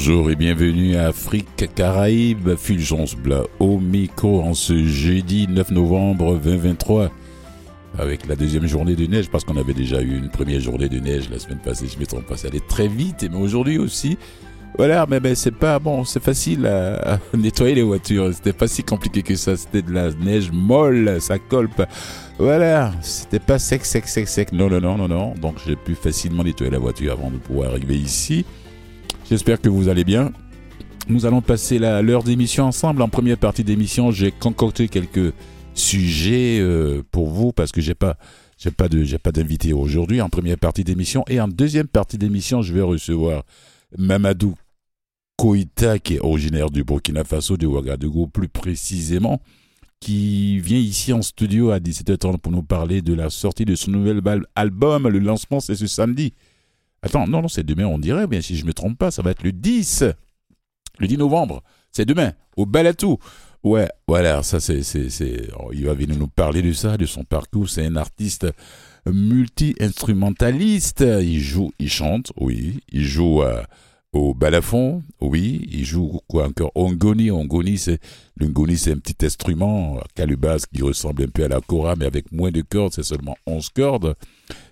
Bonjour et bienvenue à Afrique Caraïbes, Fulgence Blas au micro en ce jeudi 9 novembre 2023 avec la deuxième journée de neige parce qu'on avait déjà eu une première journée de neige la semaine passée, je me trompe pas, ça allait très vite mais aujourd'hui aussi voilà, mais ben, c'est pas bon, c'est facile à, nettoyer les voitures. C'était pas si compliqué que ça. C'était de la neige molle, ça colle pas. Voilà, c'était pas sec, sec, sec, sec. Non, non, non, non, non. Donc j'ai pu facilement nettoyer la voiture avant de pouvoir arriver ici. J'espère que vous allez bien. Nous allons passer l'heure d'émission ensemble. En première partie d'émission, j'ai concocté quelques sujets euh, pour vous parce que j'ai pas j'ai pas de j'ai pas d'invité aujourd'hui en première partie d'émission et en deuxième partie d'émission, je vais recevoir Mamadou Koïta qui est originaire du Burkina Faso de Ouagadougou plus précisément qui vient ici en studio à 17h30 pour nous parler de la sortie de son nouvel album. Le lancement, c'est ce samedi. Attends, non, non, c'est demain, on dirait, bien si je ne me trompe pas, ça va être le 10. Le 10 novembre. C'est demain, au Balatou. Ouais, voilà, ça c'est. c'est, oh, il va venir nous parler de ça, de son parcours. C'est un artiste multi-instrumentaliste. Il joue, il chante, oui. Il joue. Au balafon, oui, il joue quoi encore? Ongoni, Ongoni c'est l'Ongoni c'est un petit instrument calubas qui ressemble un peu à la kora mais avec moins de cordes, c'est seulement 11 cordes.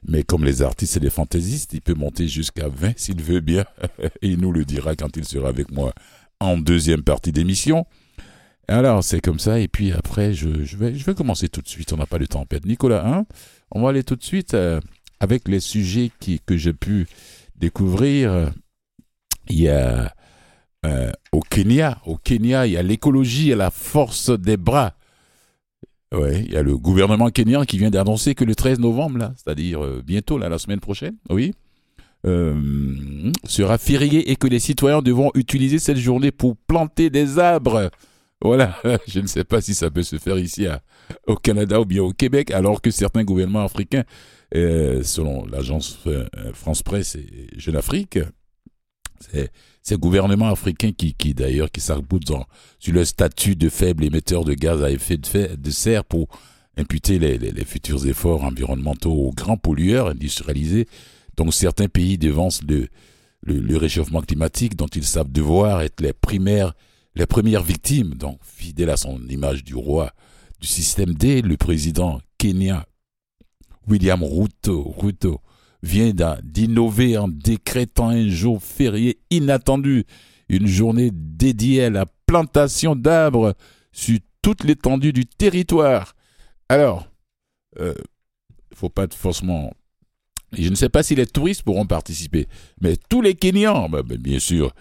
Mais comme les artistes et les fantaisistes, il peut monter jusqu'à 20 s'il veut bien il nous le dira quand il sera avec moi en deuxième partie d'émission. Alors, c'est comme ça et puis après je, vais commencer tout de suite, on n'a pas le temps. Nicolas, hein? On va aller tout de suite euh, avec les sujets qui, que j'ai pu découvrir il y a euh, au Kenya, au Kenya, il y a l'écologie et la force des bras. Il y a le gouvernement kenyan qui vient d'annoncer que le 13 novembre, là, c'est-à-dire euh, bientôt, là, la semaine prochaine, oui, euh, sera férié et que les citoyens devront utiliser cette journée pour planter des arbres. Voilà, je ne sais pas si ça peut se faire ici au Canada ou bien au Québec, alors que certains gouvernements africains, selon l'agence France Presse et Jeune Afrique, c'est ces gouvernements africains qui, d'ailleurs, qui s'arc sur le statut de faible émetteur de gaz à effet de, serre pour imputer les, futurs efforts environnementaux aux grands pollueurs industrialisés. Donc certains pays devancent le, réchauffement climatique dont ils savent devoir être les les premières victimes. Donc fidèle à son image du roi du système D, le président kenyan William Ruto, Ruto vient d'innover en décrétant un jour férié inattendu, une journée dédiée à la plantation d'arbres sur toute l'étendue du territoire. Alors, il euh, ne faut pas forcément... Je ne sais pas si les touristes pourront participer, mais tous les Kenyans, bah, bah, bien sûr,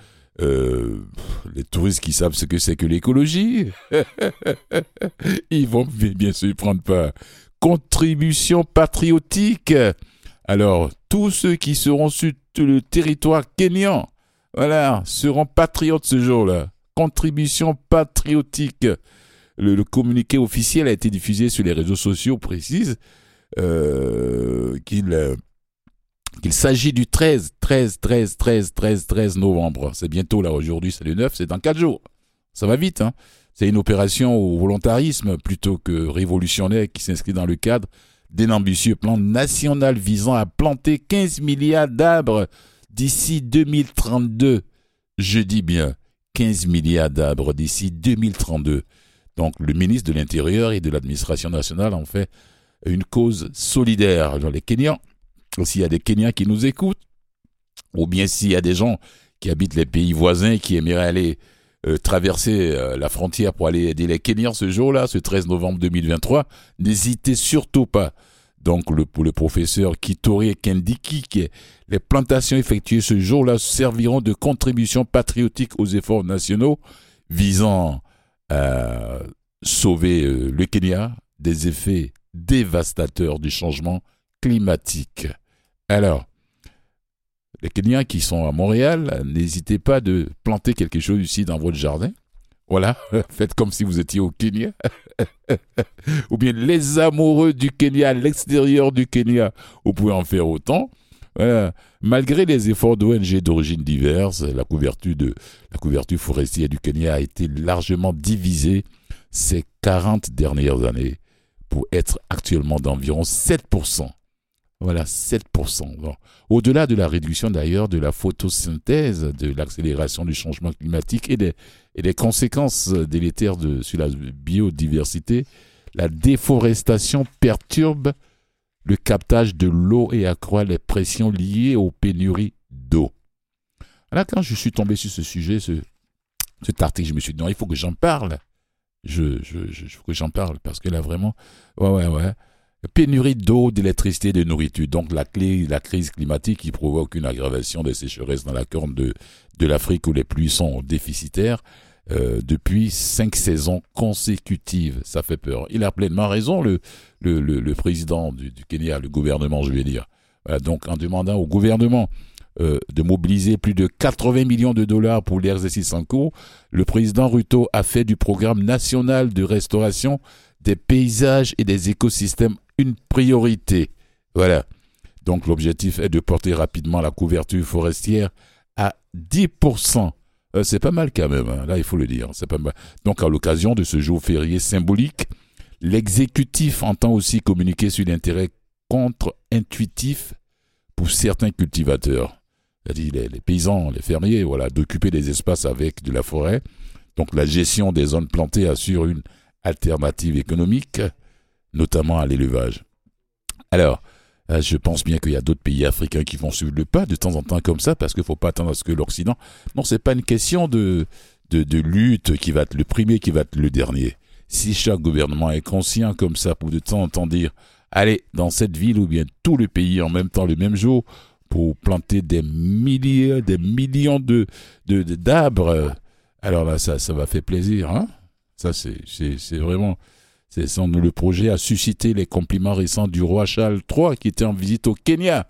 euh, les touristes qui savent ce que c'est que l'écologie, ils vont bien sûr prendre part. Contribution patriotique. Alors, tous ceux qui seront sur le territoire kenyan, voilà, seront patriotes ce jour-là. Contribution patriotique. Le, communiqué officiel a été diffusé sur les réseaux sociaux, précise euh, qu'il euh, qu'il s'agit du 13, 13, 13, 13, 13, 13 novembre. C'est bientôt là, aujourd'hui c'est le 9, c'est dans 4 jours. Ça va vite, hein. C'est une opération au volontarisme plutôt que révolutionnaire qui s'inscrit dans le cadre d'un ambitieux plan national visant à planter 15 milliards d'arbres d'ici 2032. Je dis bien 15 milliards d'arbres d'ici 2032. Donc le ministre de l'Intérieur et de l'administration nationale en fait une cause solidaire. Dans les Kenyans, s'il y a des Kenyans qui nous écoutent, ou bien s'il y a des gens qui habitent les pays voisins qui aimeraient aller euh, traverser euh, la frontière pour aller aider les Kenyans ce jour-là, ce 13 novembre 2023, n'hésitez surtout pas. Donc, le, le professeur Kitori Kendiki, les plantations effectuées ce jour-là serviront de contribution patriotique aux efforts nationaux visant à sauver euh, le Kenya des effets dévastateurs du changement climatique. Alors, les Kenyans qui sont à Montréal, n'hésitez pas de planter quelque chose ici dans votre jardin. Voilà, faites comme si vous étiez au Kenya. Ou bien les amoureux du Kenya, l'extérieur du Kenya, vous pouvez en faire autant. Malgré les efforts d'ONG d'origine diverses, la couverture, de, la couverture forestière du Kenya a été largement divisée ces 40 dernières années pour être actuellement d'environ 7% Voilà, 7%. Au-delà de la réduction d'ailleurs de la photosynthèse, de l'accélération du changement climatique et des, conséquences délétères sur la biodiversité, la déforestation perturbe le captage de l'eau et accroît les pressions liées aux pénuries d'eau. Là, quand je suis tombé sur ce sujet, ce, cet article, je me suis dit, non, il faut que j'en parle. Je, faut que j'en parle parce que là, vraiment, ouais, ouais, ouais. Pénurie d'eau, d'électricité, de nourriture. Donc la, clé, la crise climatique qui provoque une aggravation des sécheresses dans la corne de, de l'Afrique où les pluies sont déficitaires euh, depuis cinq saisons consécutives. Ça fait peur. Il a pleinement raison, le, le, le, président du, du, Kenya, le gouvernement, je vais dire. donc en demandant au gouvernement euh, de mobiliser plus de 80 millions de dollars pour l'exercice en cours, le président Ruto a fait du programme national de restauration des paysages et des écosystèmes une priorité. Voilà. Donc l'objectif est de porter rapidement la couverture forestière à 10%. Euh, c'est pas mal quand même, hein. là il faut le dire. C'est pas mal. Donc à l'occasion de ce jour férié symbolique, l'exécutif entend aussi communiquer sur l'intérêt contre-intuitif pour certains cultivateurs. C'est-à-dire les, les, paysans, les fermiers, voilà, d'occuper des espaces avec de la forêt. Donc la gestion des zones plantées assure une alternative économique notamment à l'élevage. Alors, euh, je pense bien qu'il y a d'autres pays africains qui vont suivre le pas de temps en temps comme ça, parce qu'il ne faut pas attendre à ce que l'Occident. Non, c'est pas une question de, de, lutte qui va être le premier, qui va être le dernier. Si chaque gouvernement est conscient comme ça pour de temps en temps dire, allez, dans cette ville ou bien tout le pays en même temps, le même jour, pour planter des milliers, des millions de, d'arbres, alors là, ça, ça va faire plaisir, hein. Ça, c'est, vraiment, le projet a suscité les compliments récents du roi Charles III qui était en visite au Kenya.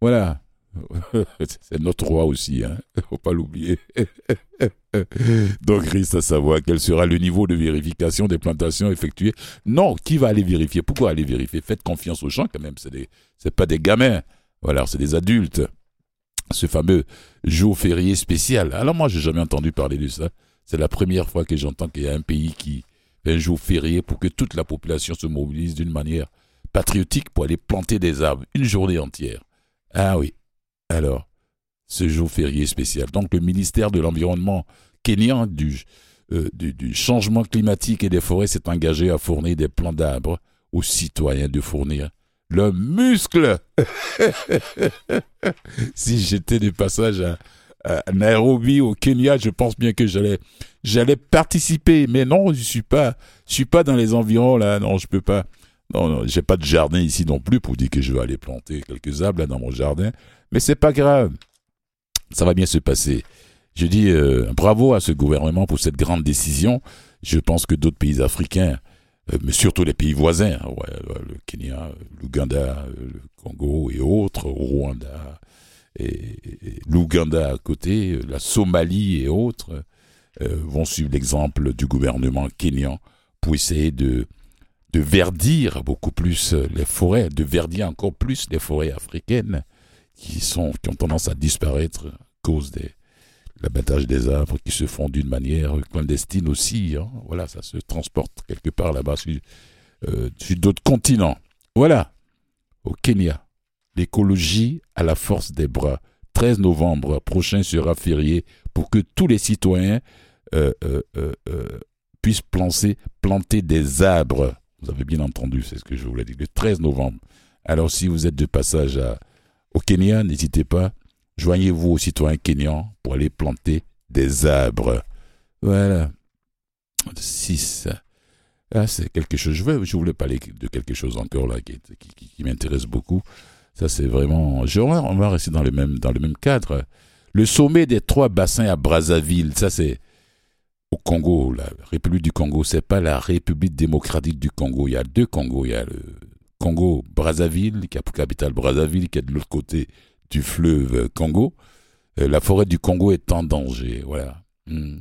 Voilà. C'est notre roi aussi, hein. Faut pas l'oublier. Donc, reste à savoir quel sera le niveau de vérification des plantations effectuées. Non, qui va aller vérifier? Pourquoi aller vérifier? Faites confiance aux gens quand même. C'est des, c'est pas des gamins. Voilà, c'est des adultes. Ce fameux jour férié spécial. Alors moi, j'ai jamais entendu parler de ça. C'est la première fois que j'entends qu'il y a un pays qui un jour férié pour que toute la population se mobilise d'une manière patriotique pour aller planter des arbres une journée entière. Ah oui. Alors, ce jour férié spécial. Donc le ministère de l'Environnement kenyan du, euh, du, du, changement climatique et des forêts s'est engagé à fournir des plants d'arbres aux citoyens de fournir le muscle. si j'étais de passage à Nairobi au Kenya, je pense bien que j'allais j'allais participer, mais non, je suis pas je suis pas dans les environs là, non, je peux pas. Non, non, j'ai pas de jardin ici non plus pour dire que je vais aller planter quelques arbres là dans mon jardin, mais c'est pas grave. Ça va bien se passer. Je dis euh, bravo à ce gouvernement pour cette grande décision. Je pense que d'autres pays africains, euh, mais surtout les pays voisins, ouais, le Kenya, l'Ouganda, le Congo et autres, Rwanda, et, l'Ouganda à côté, la Somalie et autres euh, vont suivre l'exemple du gouvernement kényan pour essayer de, de verdir beaucoup plus les forêts, de verdir encore plus les forêts africaines qui, sont, qui ont tendance à disparaître à cause de l'abattage des arbres qui se font d'une manière clandestine aussi. Hein. Voilà, ça se transporte quelque part là-bas sur, euh, sur d'autres continents. Voilà, au Kenya l'écologie à la force des bras. 13 novembre prochain sera férié pour que tous les citoyens euh, euh, euh, puissent planter, des arbres. Vous avez bien entendu, c'est ce que je voulais dire. Le 13 novembre. Alors si vous êtes de passage au Kenya, n'hésitez pas, joignez-vous aux citoyens kenyans pour aller planter des arbres. Voilà. 6. Ah, c'est quelque chose. Je, veux, je voulais parler de quelque chose encore là qui m'intéresse beaucoup. Ça, c'est vraiment. on va rester dans le, même, dans le même cadre. Le sommet des trois bassins à Brazzaville, ça, c'est au Congo, la République du Congo. C'est pas la République démocratique du Congo. Il y a deux Congos. Il y a le Congo Brazzaville, qui a pour capitale Brazzaville, qui est de l'autre côté du fleuve Congo. Euh, la forêt du Congo est en danger. Voilà. Hmm.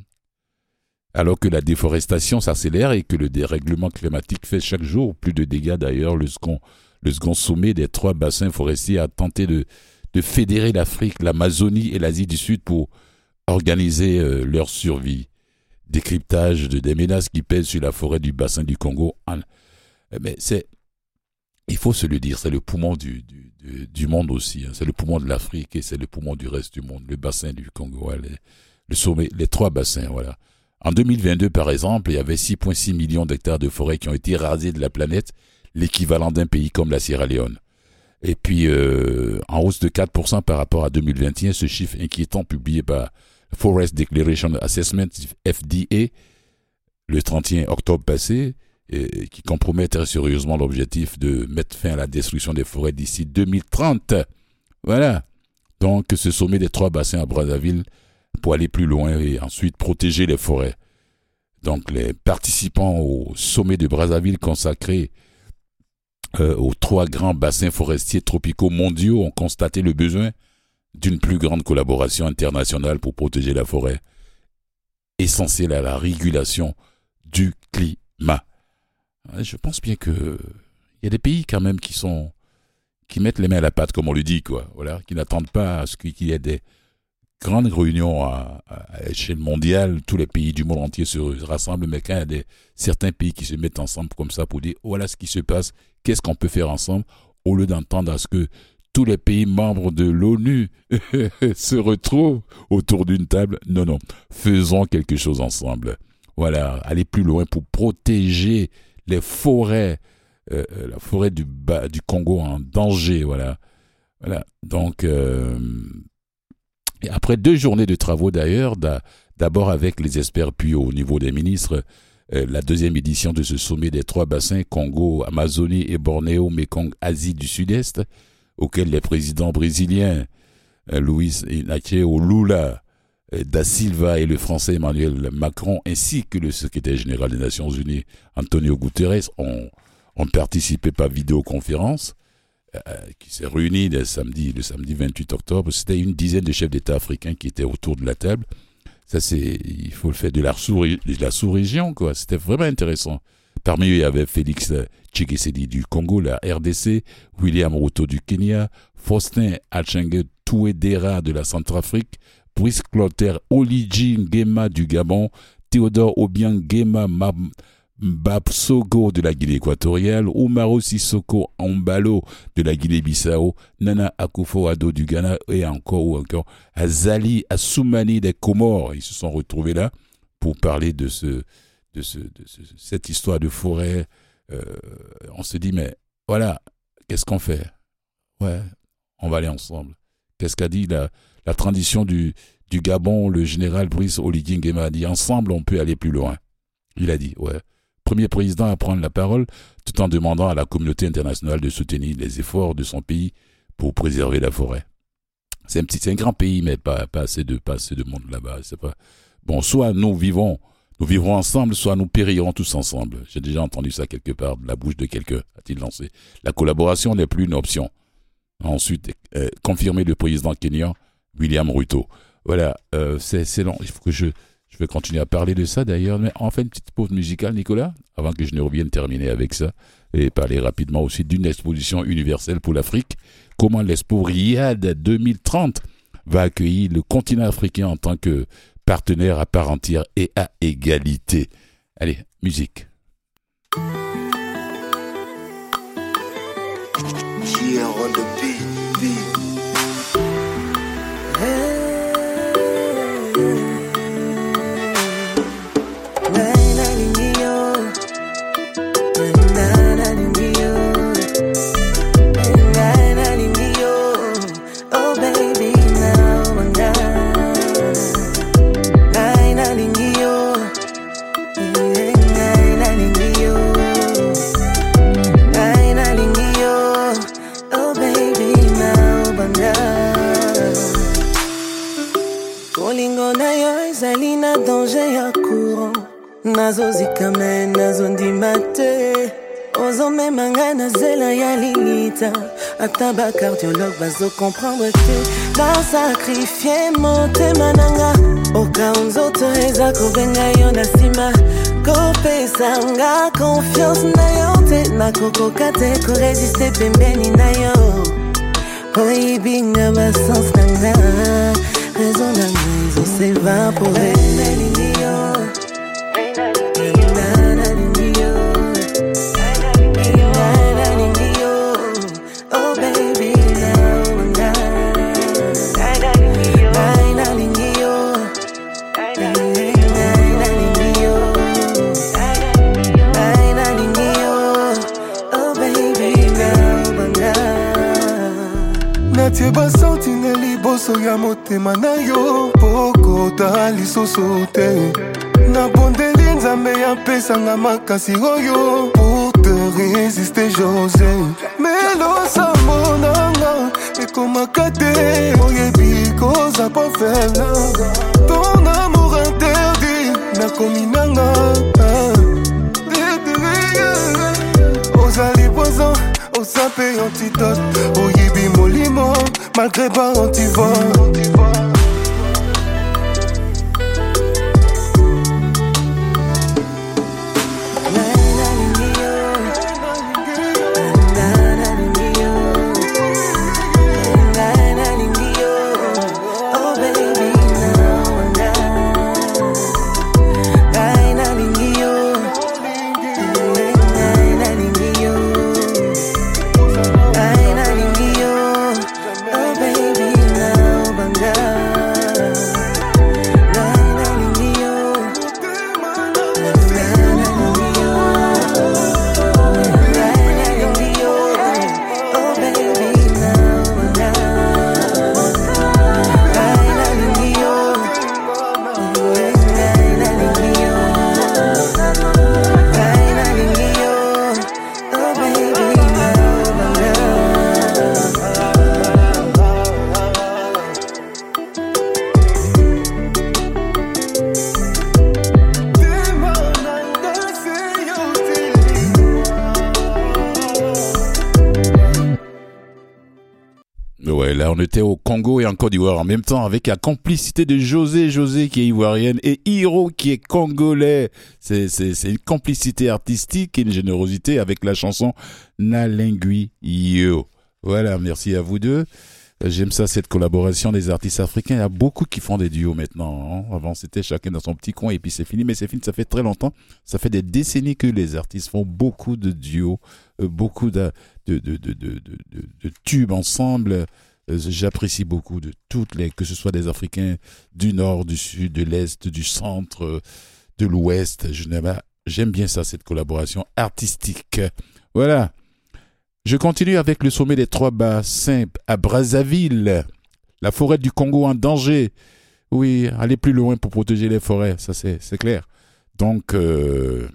Alors que la déforestation s'accélère et que le dérèglement climatique fait chaque jour plus de dégâts d'ailleurs, le second le second sommet des trois bassins forestiers a tenté de, de fédérer l'Afrique, l'Amazonie et l'Asie du Sud pour organiser euh, leur survie. Décryptage de des menaces qui pèsent sur la forêt du bassin du Congo. Mais c'est il faut se le dire, c'est le poumon du, du, du, monde aussi. Hein. C'est le poumon de l'Afrique et c'est le poumon du reste du monde. Le bassin du Congo, le sommet, les trois bassins, voilà. En 2022, par exemple, il y avait 6,6 millions d'hectares de forêts qui ont été rasés de la planète, l'équivalent d'un pays comme la Sierra Leone. Et puis, euh, en hausse de 4% par rapport à 2021, ce chiffre inquiétant publié par Forest Declaration Assessment, FDA, le 31 octobre passé, qui compromet très sérieusement l'objectif de mettre fin à la destruction des forêts d'ici 2030. Voilà. Donc, ce sommet des trois bassins à Brazzaville pour aller plus loin et ensuite protéger les forêts. Donc, les participants au sommet de Brazzaville consacré euh, aux trois grands bassins forestiers tropicaux mondiaux ont constaté le besoin d'une plus grande collaboration internationale pour protéger la forêt, essentielle à la régulation du climat. Je pense bien que il y a des pays quand même qui sont qui mettent les mains à la pâte, comme on le dit, quoi. Voilà, qui n'attendent pas à ce qu'il y ait des grandes réunions à, échelle mondiale. Tous les pays du monde entier se rassemblent, mais quand il y a des, certains pays qui se mettent ensemble comme ça pour dire voilà ce qui se passe, qu'est-ce qu'on peut faire ensemble, au lieu d'entendre à ce que tous les pays membres de l'ONU se retrouvent autour d'une table. Non, non, faisons quelque chose ensemble. Voilà, aller plus loin pour protéger les forêts, euh, euh, la forêt du, Congo en danger. Voilà, voilà. Donc, euh, après deux journées de travaux d'ailleurs, d'abord avec les experts puis au niveau des ministres, la deuxième édition de ce sommet des trois bassins Congo, Amazonie et Bornéo, Mekong, Asie du Sud-Est, auquel les présidents brésiliens Luis Inácio Lula da Silva et le français Emmanuel Macron, ainsi que le secrétaire général des Nations Unies Antonio Guterres, ont, participé par vidéoconférence, euh, qui s'est réuni le samedi, le samedi 28 octobre. C'était une dizaine de chefs d'État africains qui étaient autour de la table. Ça, c'est, il faut le faire de la sous-région, quoi. C'était vraiment intéressant. Parmi eux, il y avait Félix Tshisekedi du Congo, la RDC, William Ruto du Kenya, Faustin Achengue Touedera de la Centrafrique, Brice Clotaire Oligi Ngema du Gabon, Théodore Obiang Ngema Mbapsogo de la Guinée équatoriale, Oumaro Sissoko Ambalo de la Guinée-Bissau, Nana Akufo-Addo du Ghana et encore ou encore Azali Assoumani des Comores. Ils se sont retrouvés là pour parler de, ce, de, ce, de cette histoire de forêt. Euh, on se dit, mais voilà, qu'est-ce qu'on fait? Ouais, on va aller ensemble. Qu'est-ce qu'a dit la, la transition du, du Gabon, le général Brice Oligui Nguema a dit ensemble on peut aller plus loin. Il a dit, ouais. Premier président à prendre la parole tout en demandant à la communauté internationale de soutenir les efforts de son pays pour préserver la forêt. C'est un petit, c'est un grand pays, mais pas, assez de, pas assez de monde là-bas. C'est pas, bon, soit nous vivons, nous vivrons ensemble, soit nous périrons tous ensemble. J'ai déjà entendu ça quelque part de la bouche de quelqu'un, a-t-il lancé. La collaboration n'est plus une option. Ensuite, euh, confirmer le président kenyan William Ruto. Voilà, euh, c'est long. Il faut que je vais continuer à parler de ça d'ailleurs. Mais on fait une petite pause musicale, Nicolas, avant que je ne revienne terminer avec ça. Et parler rapidement aussi d'une exposition universelle pour l'Afrique. Comment l'Expo Riyad 2030 va accueillir le continent africain en tant que partenaire à part entière et à égalité. Allez, musique. Nazozika me nazondima te. Ozomema ngai na zela ya lilita ata bacardiologue bazokomprendre te. Nasakrifie motema na nga. Okao nzoto eza kobenga yo na nsima. Kopesa nga confiance na yo te. Nakokoka te koresiste pembeni na yo. Oyibinga basanse na nga raison na ezosevapore pokota lisusu te. Nabondeli nzambe apesanga makasi oyo pour te résister josé. Melosambo nanga ekomaka te oyebi koza po faible. Ton amour interdit nakomi nanga. Ozali poison oza mpe antidote. Oyebi molimo malgré ba antivore Congo et Côte d'Ivoire en même temps avec la complicité de José, José qui est ivoirienne et Hiro qui est congolais. C'est, une complicité artistique et une générosité avec la chanson Nalingui Yo. Voilà, merci à vous deux. J'aime ça, cette collaboration des artistes africains. Il y a beaucoup qui font des duos maintenant. Hein. Avant, c'était chacun dans son petit coin et puis c'est fini. Mais c'est fini, ça fait très longtemps. Ça fait des décennies que les artistes font beaucoup de duos, euh, beaucoup de, de, de, de tubes ensemble. Euh, j'apprécie beaucoup de toutes les, que ce soit des Africains du nord, du sud, de l'est, du centre, de l'ouest. J'aime bien ça, cette collaboration artistique. Voilà. Je continue avec le sommet des trois bassins à Brazzaville. La forêt du Congo en danger. Oui, aller plus loin pour protéger les forêts, ça c'est clair. Donc, euh,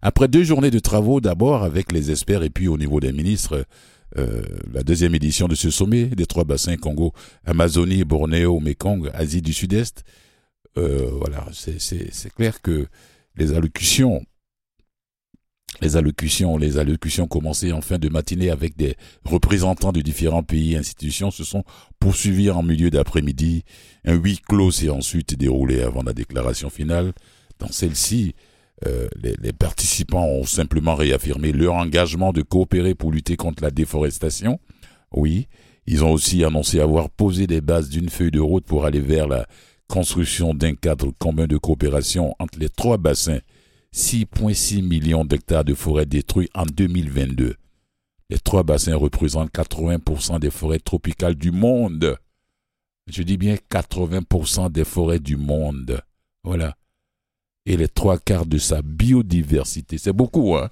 après deux journées de travaux, d'abord avec les experts et puis au niveau des ministres, euh, la deuxième édition de ce sommet des trois bassins Congo, Amazonie, Bornéo, Mekong, Asie du Sud-Est. Euh, voilà, c'est clair que les allocutions, les allocutions, les allocutions commencées en fin de matinée avec des représentants de différents pays et institutions se sont poursuivies en milieu d'après-midi. Un huis clos s'est ensuite déroulé avant la déclaration finale. Dans celle-ci, euh, les, participants ont simplement réaffirmé leur engagement de coopérer pour lutter contre la déforestation. Oui, ils ont aussi annoncé avoir posé des bases d'une feuille de route pour aller vers la construction d'un cadre commun de coopération entre les trois bassins. 6,6 millions d'hectares de forêts détruits en 2022. Les trois bassins représentent 80% des forêts tropicales du monde. Je dis bien 80% des forêts du monde. Voilà et les trois quarts de sa biodiversité. C'est beaucoup, hein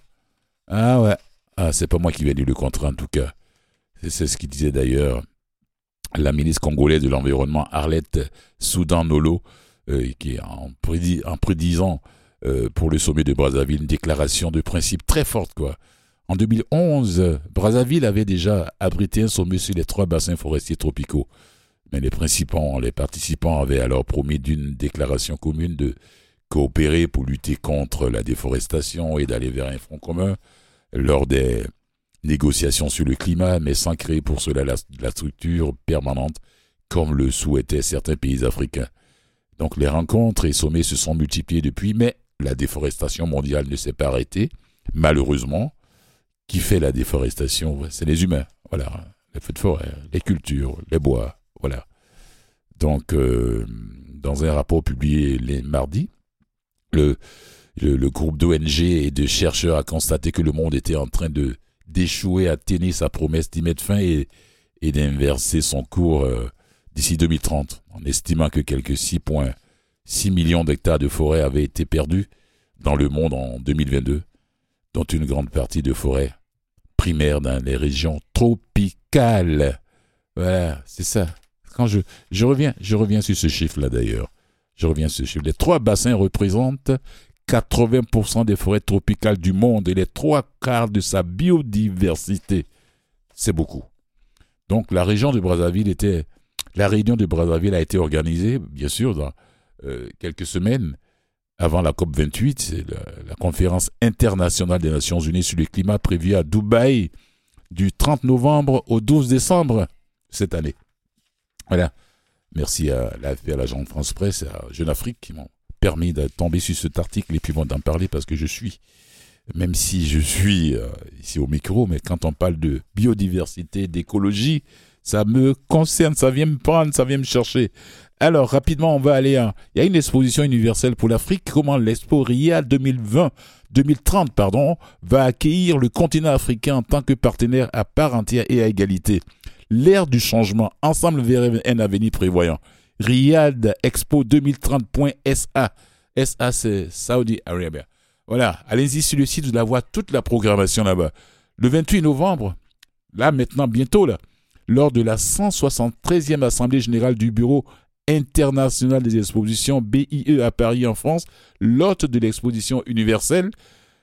Ah ouais. Ah, c'est pas moi qui vais dire le contraire en tout cas. C'est ce qu'il disait d'ailleurs la ministre congolaise de l'Environnement, Arlette Soudan-Nolo, euh, qui en, en prédisant euh, pour le sommet de Brazzaville une déclaration de principe très forte, quoi. En 2011, Brazzaville avait déjà abrité un sommet sur les trois bassins forestiers tropicaux. Mais les les participants avaient alors promis d'une déclaration commune de coopérer pour lutter contre la déforestation et d'aller vers un front commun lors des négociations sur le climat, mais sans créer pour cela la, structure permanente comme le souhaitaient certains pays africains. Donc les rencontres et sommets se sont multipliés depuis, mais la déforestation mondiale ne s'est pas arrêtée. Malheureusement, qui fait la déforestation? C'est les humains. Voilà, les feux de forêt, les cultures, les bois. Voilà. Donc, euh, dans un rapport publié les mardis, le, groupe d'ONG et de chercheurs a constaté que le monde était en train de d'échouer à tenir sa promesse d'y mettre fin et, d'inverser son cours euh, d'ici 2030, en estimant que quelques 6,6 millions d'hectares de forêt avaient été perdus dans le monde en 2022, dont une grande partie de forêt primaire dans les régions tropicales. Voilà, c'est ça. quand je, je reviens, je reviens sur ce chiffre-là d'ailleurs. Je reviens sur ce chiffre. Les trois bassins représentent 80% des forêts tropicales du monde et les trois quarts de sa biodiversité. C'est beaucoup. Donc la région de Brazzaville était, la réunion de Brazzaville a été organisée, bien sûr, dans euh, quelques semaines avant la COP 28, c'est la, la, conférence internationale des Nations Unies sur le climat prévue à Dubaï du 30 novembre au 12 décembre cette année. Voilà. Merci à l'AFP, à l'agence France Presse et à Jeune Afrique qui m'ont permis de tomber sur cet article et puis d'en parler parce que je suis, même si je suis euh, ici au micro, mais quand on parle de biodiversité, d'écologie, ça me concerne, ça vient me prendre, ça vient me chercher. Alors, rapidement, on va aller à... Il y a une exposition universelle pour l'Afrique. Comment l'Expo RIA 2020, 2030, pardon, va accueillir le continent africain en tant que partenaire à part entière et à égalité. L'ère du changement, ensemble vers un avenir prévoyant. Riyad Expo 2030.sa. SA, c'est Saudi Arabia. Voilà, allez-y sur le site, vous la voir toute la programmation là-bas. Le 28 novembre, là maintenant, bientôt lors de la 173e Assemblée générale du Bureau international des expositions BIE à Paris en France, l'hôte de l'exposition universelle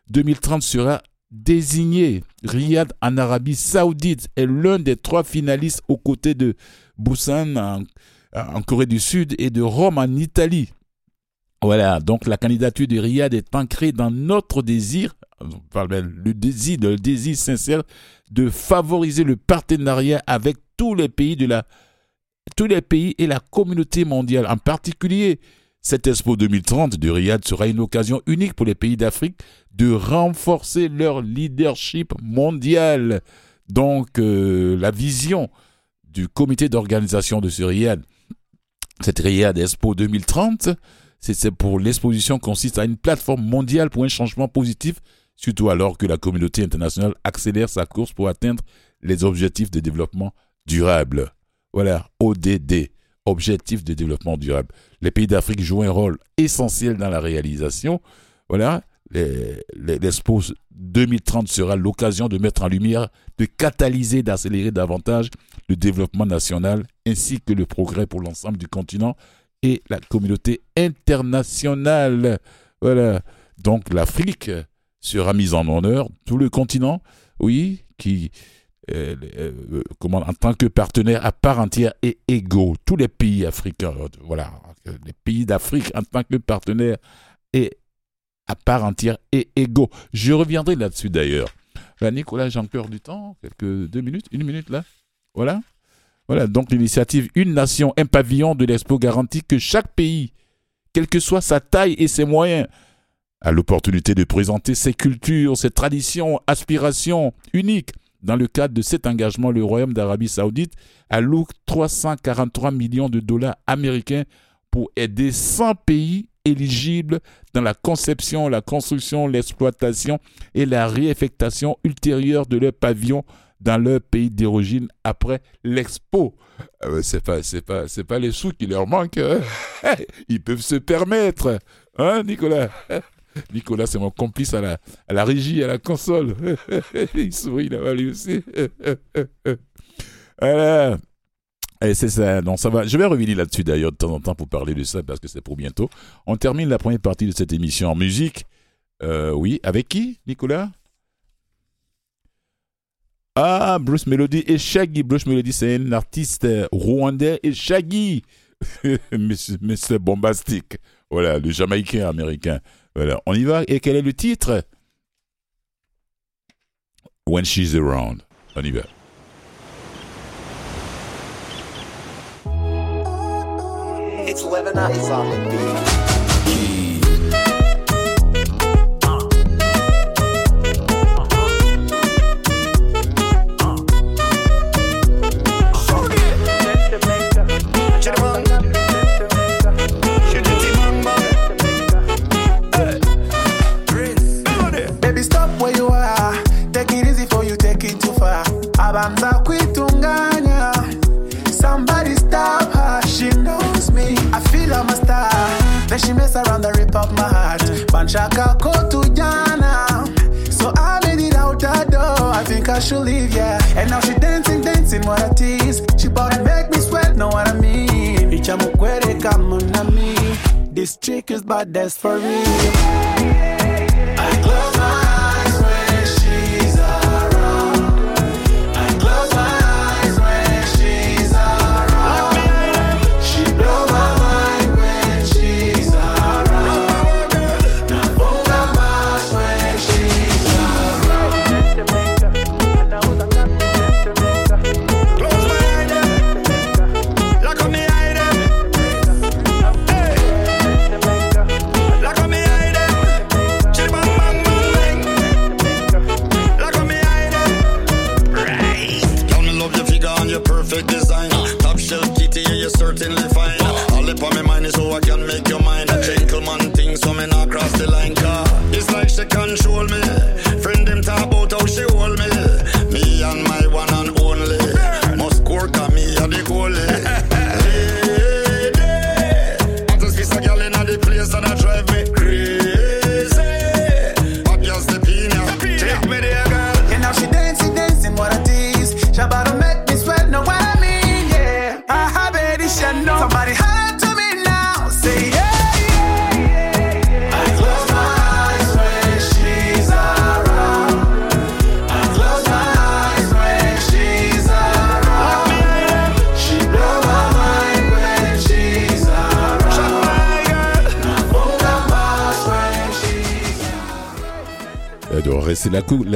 2030 sera désigné. Riyad en Arabie Saoudite est l'un des trois finalistes aux côtés de Busan en, Corée du Sud et de Rome en Italie. Voilà, donc la candidature de Riyad est ancrée dans notre désir, le désir, le désir sincère de favoriser le partenariat avec tous les pays de la tous les pays et la communauté mondiale. En particulier, cette Expo 2030 de Riyad sera une occasion unique pour les pays d'Afrique de renforcer leur leadership mondial. Donc, euh, la vision du comité d'organisation de ce Riyad, cette Riyad Expo 2030, c'est pour l'exposition consiste à une plateforme mondiale pour un changement positif, surtout alors que la communauté internationale accélère sa course pour atteindre les objectifs de développement durable. Voilà, ODD, Objectifs de développement durable. Les pays d'Afrique jouent un rôle essentiel dans la réalisation. Voilà, l'Expo 2030 sera l'occasion de mettre en lumière, de catalyser, d'accélérer davantage le développement national ainsi que le progrès pour l'ensemble du continent et la communauté internationale. Voilà. Donc l'Afrique sera mise en honneur, tout le continent, oui, qui, euh, euh, comment, en tant que partenaire à part entière et égaux. Tous les pays africains, voilà, les pays d'Afrique en tant que partenaire et à part entière et égaux. Je reviendrai là-dessus d'ailleurs. Là, Nicolas, j'ai encore du temps, quelques deux minutes, une minute là. Voilà. Voilà, donc l'initiative Une nation, un pavillon de l'Expo garantit que chaque pays, quelle que soit sa taille et ses moyens, a l'opportunité de présenter ses cultures, ses traditions, aspirations uniques dans le cadre de cet engagement, le Royaume d'Arabie saoudite alloue 343 millions de dollars américains pour aider 100 pays éligibles dans la conception, la construction, l'exploitation et la réaffectation ultérieure de leurs pavillons dans leur pays d'origine après l'expo. Euh, c'est pas, c'est pas, c'est pas les sous qui leur manquent. Hein. Ils peuvent se permettre, hein, Nicolas? Nicolas, c'est mon complice à la, à la régie, à la console. Il sourit là-bas lui aussi. voilà. Et c'est ça. Donc ça va. Je vais revenir là-dessus d'ailleurs de temps en temps pour parler de ça parce que c'est pour bientôt. On termine la première partie de cette émission en musique. Euh, oui, avec qui, Nicolas? Ah, Bruce Melody et Shaggy. Bruce Melody, c'est un artiste rwandais et Shaggy, Mr. Bombastic. Voilà, le Jamaïcain américain. Voilà, on y va. Et quel est le titre? When She's Around. On y va. It's Lebanon is on the beat. Baby, stop where you are. Take it easy you, take it too far. She mess around and rip up my heart. Banchaka kotujana So I made it out the door. I think I should leave, yeah. And now she dancing, dancing, what a tease She bout to make me sweat, know what I mean. Africa, mon me. This chick is bad, that's for real. I close my eyes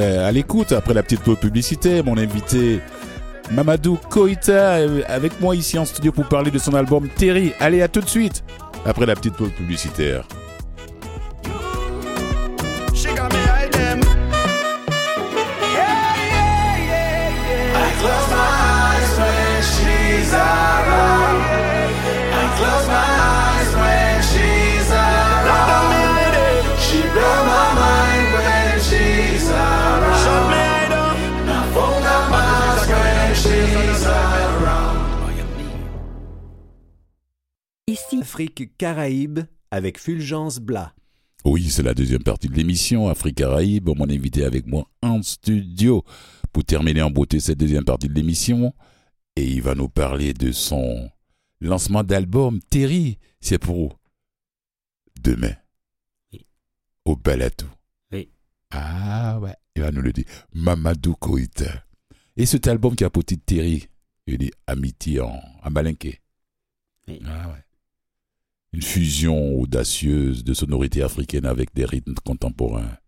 à l'écoute après la petite pause publicité. Mon invité Mamadou Koïta euh, avec moi ici en studio pour parler de son album Terry. Allez, à tout de suite après la petite pause publicitaire. Afrique Caraïbes avec Fulgence Blas. Oui, c'est la deuxième partie de l'émission Afrique Caraïbes. Mon invité avec moi en studio pour terminer en beauté cette deuxième partie de l'émission. Et il va nous parler de son lancement d'album Terry. C'est pour demain. Oui. Au Balatou. Oui. Ah ouais, il va nous le dire. Mamadou Koïta. Et cet album qui a pour titre Terry, il dit Amitié en, en malinqué. Oui. Ah ouais. Une fusion audacieuse de sonorités africaines avec des rythmes contemporains.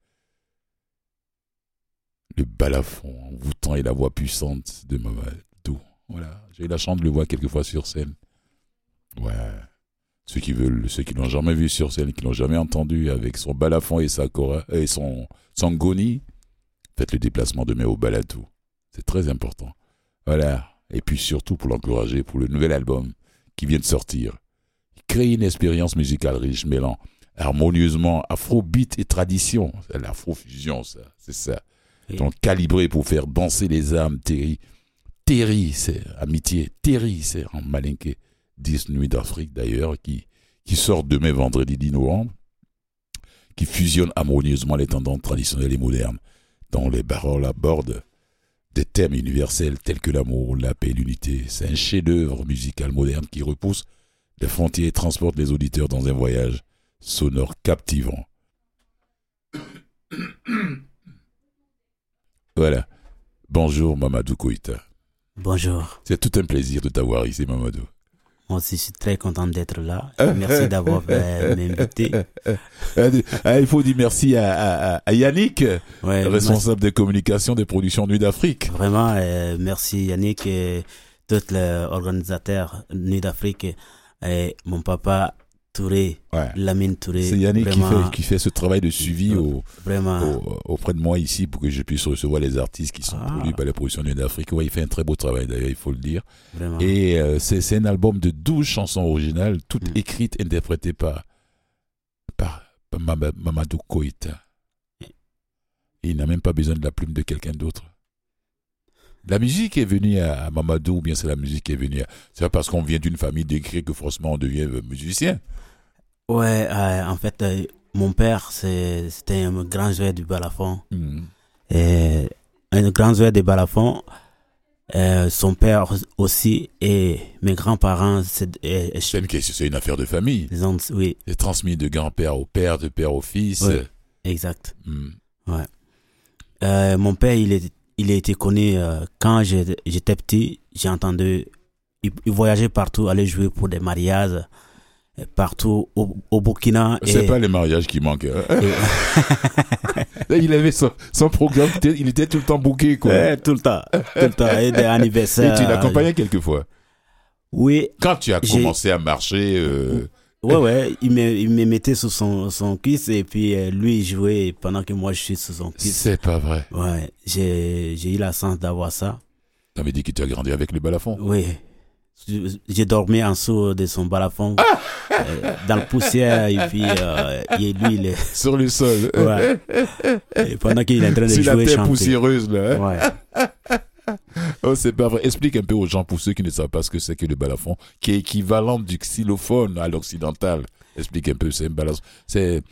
Le balafon envoûtant et la voix puissante de Mamadou. Voilà. J'ai eu la chance de le voir quelquefois sur scène. Ouais. Ceux qui veulent, ceux qui l'ont jamais vu sur scène, qui l'ont jamais entendu avec son balafon et sa cora, et son, son goni, faites le déplacement demain au Balatou. C'est très important. Voilà. Et puis surtout pour l'encourager pour le nouvel album qui vient de sortir. Créer une expérience musicale riche, mêlant harmonieusement afrobeat et tradition. C'est l'afrofusion, ça. C'est ça. Oui. Donc calibré pour faire danser les âmes, Terry. Terry, c'est amitié. Terry, c'est en malinqué. 10 nuits d'Afrique d'ailleurs, qui, qui sort demain vendredi 10 novembre, qui fusionne harmonieusement les tendances traditionnelles et modernes, dont les paroles abordent des thèmes universels tels que l'amour, la paix et l'unité. C'est un chef-d'œuvre musical moderne qui repousse les frontières et transporte les auditeurs dans un voyage sonore captivant. Voilà. Bonjour Mamadou Koïta. bonjour. C'est tout un plaisir de t'avoir ici Mamadou. Moi aussi, je suis très content d'être là. Merci d'avoir euh, m'invité. Il faut dire merci à, à- à- à Yannick, Ouais, responsable des communications des productions Nuit d'Afrique. Vraiment, euh, merci Yannick et tous les organisateurs Nuit d'Afrique mon papa Touré, Ouais. Lamine Touré. C'est Yannick qui fait, qui fait ce travail de suivi au, Vraiment, au- auprès de moi ici pour que je puisse recevoir les artistes qui sont Ah. produits par les productions Nuit d'Afrique. Ouais, il fait un très beau travail d'ailleurs, il faut le dire. vraiment. Et euh, c'est un album de 12 chansons originales, toutes Mm. écrites, interprétées par, par, par Mama- Mamadou Koïta. Il n'a même pas besoin de la plume de quelqu'un d'autre. La musique est venue à Mamadou, ou bien c'est la musique qui est venue à... C'est pas parce qu'on vient d'une famille d'écrits que forcément on devient euh, musicien. Ouais, euh, en fait, euh, mon père, c'est- c'était un grand joueur du balafon. Mm. Et un grand joueur de balafon. Euh, son père aussi et mes grands-parents, c'est, une, affaire de famille. ont- oui, C'est transmis de grand-père au père, de père au fils. Oui. exact. Hmm. Euh, mon père, il, est, il a été connu euh, quand j'étais petit. J'ai entendu. Il, il voyageait partout, allait jouer pour des mariages euh, partout au, au Burkina. C'est et- pas les mariages qui manquent. hein. et- Là, il avait son, son programme, il était- tout le temps booké, quoi. Ouais, tout le temps, tout le temps. Et des Et anniversaires. tu l'accompagnais quelquefois? Oui, Quand tu as commencé à marcher, euh, ouais, ouais. Il me, il me mettait sous son, son cuisse et puis euh, lui, il jouait pendant que moi, je suis sous son cuisse. c'est pas vrai. Ouais, j'ai, j'ai eu la chance d'avoir ça. T'avais dit que tu as grandi avec le balafon. Oui. J'ai dormi en dessous de son balafon, euh, dans la poussière, et puis euh, et lui, il est, Sur le sol. ouais. Et pendant qu'il est en train de Sur la jouer, terre poussiéreuse, là. hein. Ouais. Oh, c'est pas vrai. Explique un peu aux gens, pour ceux qui ne savent pas ce que c'est que le balafon, qui est équivalent du xylophone à l'occidental. Explique un peu, c'est un balafon. C'est,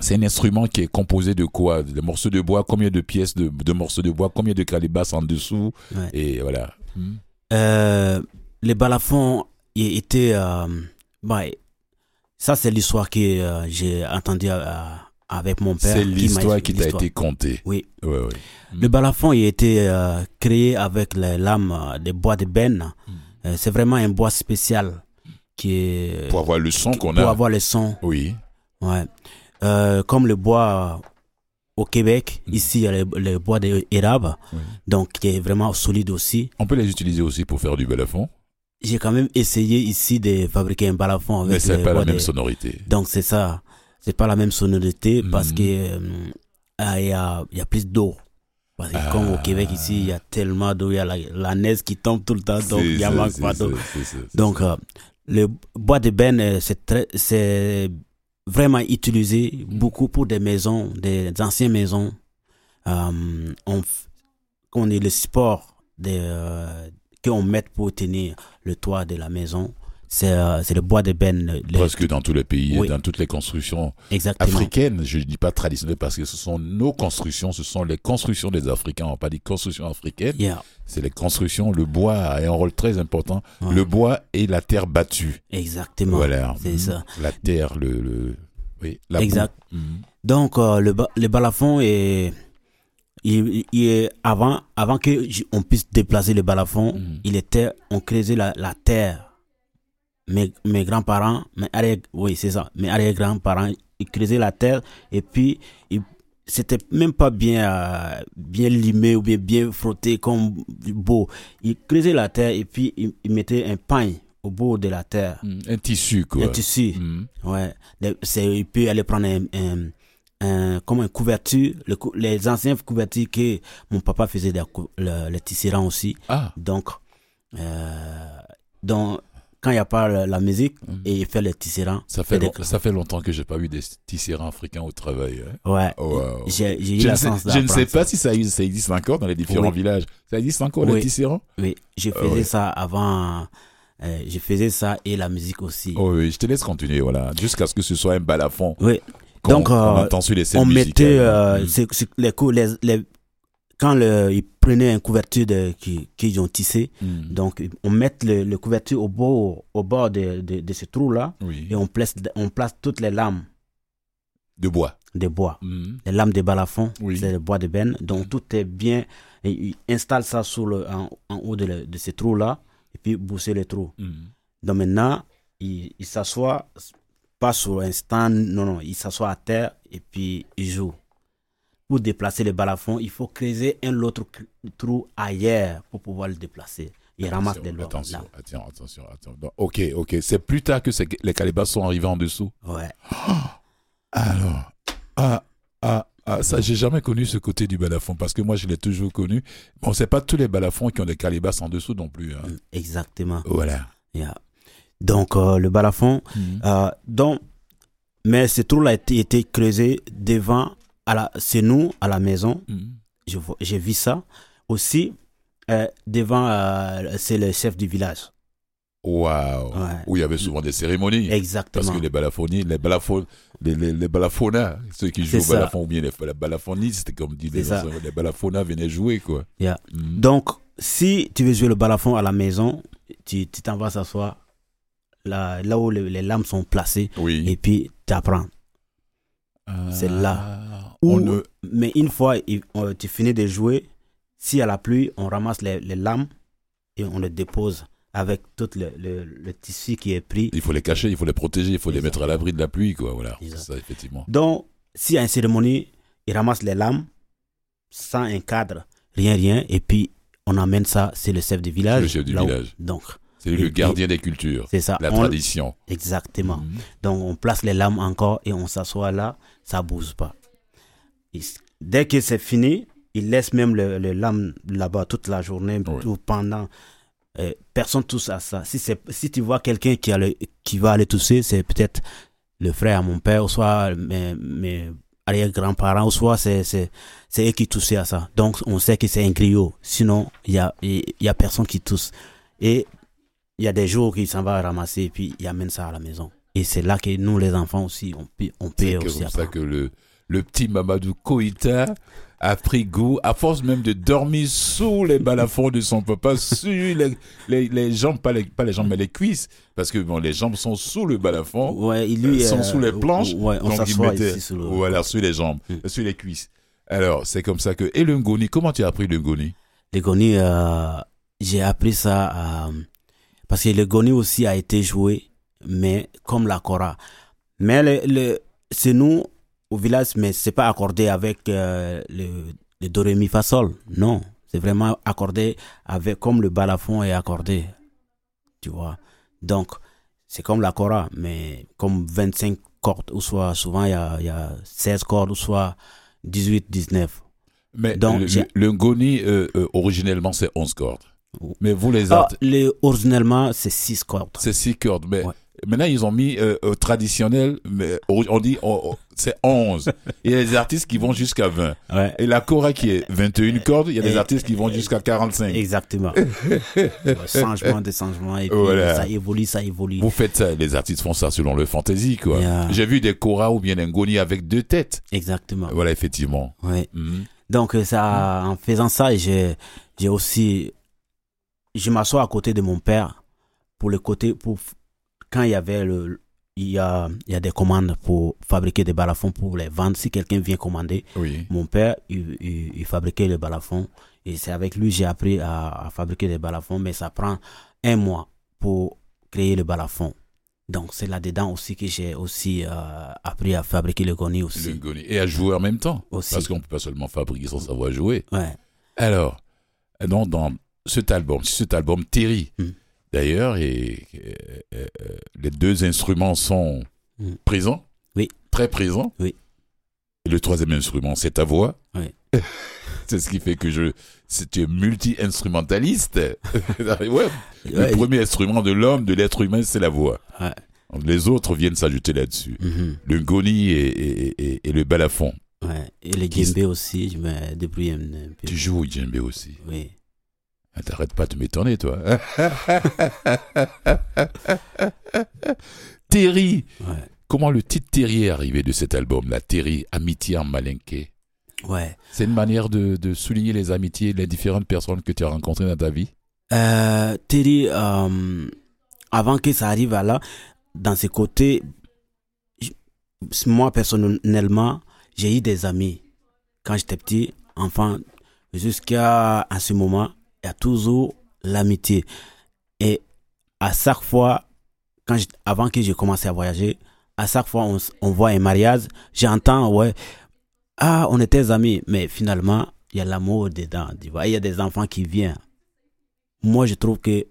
c'est un instrument qui est composé de quoi? Des morceaux de bois, combien de pièces de, de morceaux de bois, combien de calibasses en dessous, Ouais. et voilà. Hmm? Euh, les balafons il était euh, bah, ça c'est l'histoire que euh, j'ai entendue euh, avec mon père C'est l'histoire qui t'a été contée. Oui. Ouais, ouais. le balafon il a été euh, créé avec les lames euh, de bois de benne Euh, c'est vraiment un bois spécial qui est Pour avoir le son qu'on pour a. avoir le son Oui. ouais Euh, comme le bois au Québec Mm. ici il y a le, bois d'érable Oui. donc qui est vraiment solide aussi On peut les utiliser aussi pour faire du balafon, j'ai quand même essayé ici de fabriquer un balafon avec mais c'est pas la même de- sonorité. Donc c'est ça. C'est pas la même sonorité parce Mhm. que euh, ah, il y, a, il y a plus d'eau. Parce que Ah. comme au Québec ici, il y a tellement d'eau, il y a la, la neige qui tombe tout le temps, donc il y a manque pas d'eau. Donc euh, le bois de benne, euh, c'est très, c'est vraiment utilisé beaucoup pour des maisons, des anciennes maisons. Euh, on, on est le support de, euh, qu'on met pour tenir le toit de la maison. C'est euh, c'est le bois de benne. le- presque dans tous les pays, Oui. dans toutes les constructions Exactement. africaines, je ne dis pas traditionnelles parce que ce sont nos constructions, ce sont les constructions des Africains, on n'a pas dit constructions africaines, Yeah. c'est les constructions, le bois a un rôle très important, Ouais. le bois et la terre battue. Exactement. Voilà. C'est Mhm. ça. La terre, le... le oui, la Exact. boue. Mhm. Donc, euh, le, ba- le balafon est, il, il est avant, avant que on puisse déplacer le balafon, Mhm. il était, on creusait la, la terre. Mes, mes grands-parents, mes arrière, oui, c'est ça, mes arrière-grands-parents, ils creusaient la terre et puis, ils- c'était même pas bien, euh, bien limé ou bien, bien frotté comme beau. Ils creusaient la terre et puis, ils, ils mettaient un pain au bout de la terre. Mhm. Un tissu, quoi. Un tissu. Mhm. Ouais, c'est, peut aller prendre un, un, un- comme une couverture, le cou- les anciennes couvertures que mon papa faisait des le, le tisserand aussi. Ah, Donc, euh, donc quand il n'y a pas la, musique, Mhm. et il fait le tisserand. ça fait, long- ça fait longtemps que j'ai pas vu des tisserands africains au travail. hein. Ouais, Wow. j'ai, eu Je, la ne sais, chance je ne sais pas si ça, ça existe encore dans les différents Oui. villages. Ça existe encore, Oui. les tisserands Oui, je Ah faisais ça avant, euh, je faisais ça et la musique aussi. Oh oui, je te laisse continuer, voilà. Jusqu'à ce que ce soit un balafon. Oui, Donc, qu'on euh, entend sur les on mettait euh, Mm. les, cou- les, les- quand le, ils prenaient une couverture qu'ils ont tissé, Mm. donc on met le, le couverture au bord, au bord de, de, de ce trou-là Oui. et on place, on place toutes les lames De bois. de bois. Mm. Les lames de balafon, Oui. c'est le bois de benne. Donc tout est bien. Et ils installent ça sur le, en, en haut de, de ce trou-là et puis bousser le trou. Mm. Donc maintenant, il, il s'assoit pas sur un stand, non, non, il s'assoit à terre et puis il joue. Pour déplacer le balafon, il faut creuser un autre trou ailleurs pour pouvoir le déplacer. Il ramasse des lois. Attention, attention, attention, attention. Donc, ok, ok. C'est plus tard que les calibas sont arrivés en dessous. Ouais. Alors, ah, ah, ah, ça, j'ai jamais connu ce côté du balafon parce que moi, je l'ai toujours connu. Bon, c'est pas tous les balafons qui ont des calibas en dessous non plus. hein. Mm, Exactement. Voilà. Yeah. Donc, euh, le balafon, Mm. euh, donc, mais ce trou-là a été, été creusé devant, c'est nous, à la maison. Mm. Je vois- J'ai vu ça. Aussi, euh, devant, euh, c'est le chef du village. Waouh. Ouais. Où il y avait souvent des cérémonies. Exactement. Parce que les balaphonies, les balafon, les, les, les ceux qui jouent au balafon ou bien les, les balafonies, c'était comme dit les anciens, les balafonas venaient jouer, quoi. Yeah. Mm. Donc, si tu veux jouer le balafon à la maison, tu tu t'en vas s'asseoir là, là où le- les lames sont placées Oui. et puis tu apprends. C'est là. On Ou- ne... Mais une fois il- on- tu finis de jouer, si à la pluie, on ramasse les, les lames et on les dépose avec tout le, le- le tissu qui est pris. Il faut les cacher, il faut les protéger, il faut les mettre à l'abri de la pluie, quoi. Voilà. C'est ça, effectivement. Donc, s'il y a une cérémonie, ils ramassent les lames sans un cadre, rien, rien, et puis on amène ça, c'est le chef du village. Le chef du là où- village. Donc, C'est le gardien des cultures, c'est ça. la On- tradition. Exactement. Mhm. Donc, on place les lames encore et on s'assoit là, ça bouge pas. Et dès que c'est fini, ils laissent même le, le lame là-bas toute la journée Ouais. ou pendant. euh, personne touche à ça. Si, c'est- si tu vois quelqu'un qui, a le- qui va aller toucher, c'est peut-être le frère à mon père, ou soit mes, mes arrière-grands-parents, ou soit c'est, c'est, c'est eux qui touchent à ça. Donc, on sait que c'est un griot. Sinon, il y a, il y a personne qui touche. Et il y a des jours qu'il s'en va ramasser et puis il amène ça à la maison. Et c'est là que nous, les enfants aussi, on peut, on C'est que- aussi comme ça que le, le petit Mamadou Koïta a pris goût, à force même de dormir sous les balafons de son papa, sur les, les, les jambes, pas les, pas les jambes, mais les cuisses, parce que bon, les jambes sont sous le balafon, Ouais, il lui, elles sont euh, sous les planches, Ouais, on donc il mettait, sous le. voilà, sur les jambes, Mm. sur les cuisses. Alors, c'est comme ça que, et le ngoni, comment tu as appris le ngoni? Le goni, euh, j'ai appris ça à- parce que le goni aussi a été joué, mais comme la kora. Mais le, le, c'est nous au village, mais c'est pas accordé avec euh, le, le do ré mi fa sol. Non, c'est vraiment accordé avec comme le balafon est accordé. Tu vois. Donc c'est comme la kora, mais comme 25 cordes, ou soit souvent il y a, y a 16 cordes, ou soit 18, 19. Mais Donc, le, le ngoni, euh, euh, originellement, c'est 11 cordes. Mais vous, les Ah, artistes, les, originellement, c'est 6 cordes. c'est 6 cordes. Mais Ouais. maintenant, ils ont mis euh, au traditionnel, mais on dit oh, oh, c'est 11. Il y a des artistes qui vont jusqu'à 20. Ouais. Et la Cora qui est 21 cordes, il y a des Et- artistes qui vont jusqu'à 45. Exactement. Changement de changement. Et puis, Voilà. ça évolue, ça évolue. Vous faites ça, les artistes font ça selon le fantasy, quoi. Yeah. J'ai vu des Cora ou bien un ngoni avec deux têtes. Exactement. Voilà, effectivement. Ouais. Mhm. Donc, euh, ça, en faisant ça, j'ai, j'ai aussi, je m'assois à côté de mon père pour le côté, pour, quand il y avait le, il y a, il y a des commandes pour fabriquer des balafons pour les vendre. Si quelqu'un vient commander, Oui. mon père, il, il- il fabriquait les balafons. Et c'est avec lui que j'ai appris à, à fabriquer des balafons. Mais ça prend un mois pour créer le balafon. Donc c'est là-dedans aussi que j'ai aussi euh, appris à fabriquer le goni Le aussi. ngoni. Et à jouer en même temps. Aussi. Parce qu'on peut pas seulement fabriquer sans savoir jouer. Ouais. Alors, donc dans cet album, cet album Terry, Mm. d'ailleurs, et, euh, les deux instruments sont Mm. présents. Oui. Très présents. Oui. Et le troisième instrument, c'est ta voix. Oui. c'est ce qui fait que je, es multi-instrumentaliste. ouais. Le premier instrument de l'homme, de l'être humain, c'est la voix. Ouais. Les autres viennent s'ajouter là-dessus. mhm, Le ngoni et, et, et, et le balafon. ouais. Et Qui- djembé aussi, je me débrouille un, un peu. Tu joues au djembé aussi. Oui. Ah, T'arrêtes pas de m'étonner, toi. Terry. Ouais. Comment le titre Terry est arrivé de cet album, la Terry, Amitié en Malinqué Ouais. C'est une manière de, de souligner les amitiés, les différentes personnes que tu as rencontrées dans ta vie? Euh, Terry, euh, avant que ça arrive à là, dans ce côtés, moi personnellement, j'ai eu des amis. Quand j'étais petit, enfant, jusqu'à à ce moment, il y a toujours l'amitié. Et à chaque fois, quand je- avant que j'ai commencé à voyager, à chaque fois on voit un mariage, j'entends, ouais, ah, on était amis, mais finalement, il y a l'amour dedans, tu vois. Il y a des enfants qui viennent. Moi je trouve que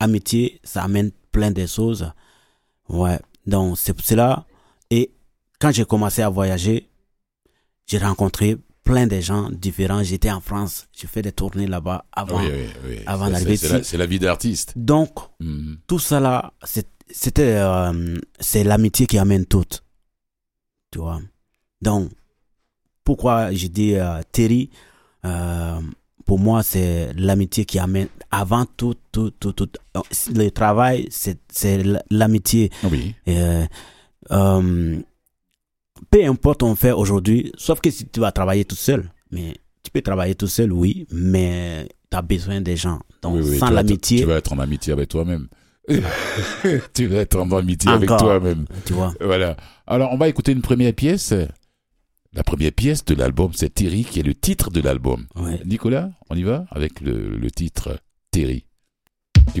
amitié ça amène plein de choses. Ouais. Donc c'est pour cela. Et quand j'ai commencé à voyager j'ai rencontré plein de gens différents j'étais en France j'ai fait des tournées là-bas avant Oui, oui, oui. avant d'arriver c'est- c'est la- ici. C'est la vie d'artiste. donc Mhm. tout ça là c'était euh, c'est l'amitié qui amène tout tu vois? Donc pourquoi je dis euh, Terry euh, pour moi c'est l'amitié qui amène avant tout tout tout tout le travail c'est c'est l'amitié Oui. euh, euh, peu importe on fait aujourd'hui sauf que si tu vas travailler tout seul mais tu peux travailler tout seul oui mais tu as besoin des gens. Donc, Oui, oui, sans l'amitié, Tu vas être en amitié avec toi-même. tu vas être en amitié avec toi-même. tu vois. Voilà. Alors, on va écouter une première pièce. La première pièce de l'album, c'est Terry, qui est le titre de l'album. Ouais. Nicolas, on y va avec le, le titre Terry. Du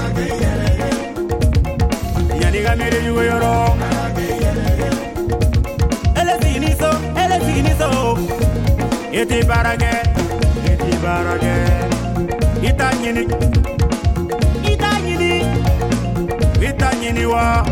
diga ni de yugo yoro. Ele finiso, ele finiso. Iti barage, iti barage. Ita nyini, ita wa.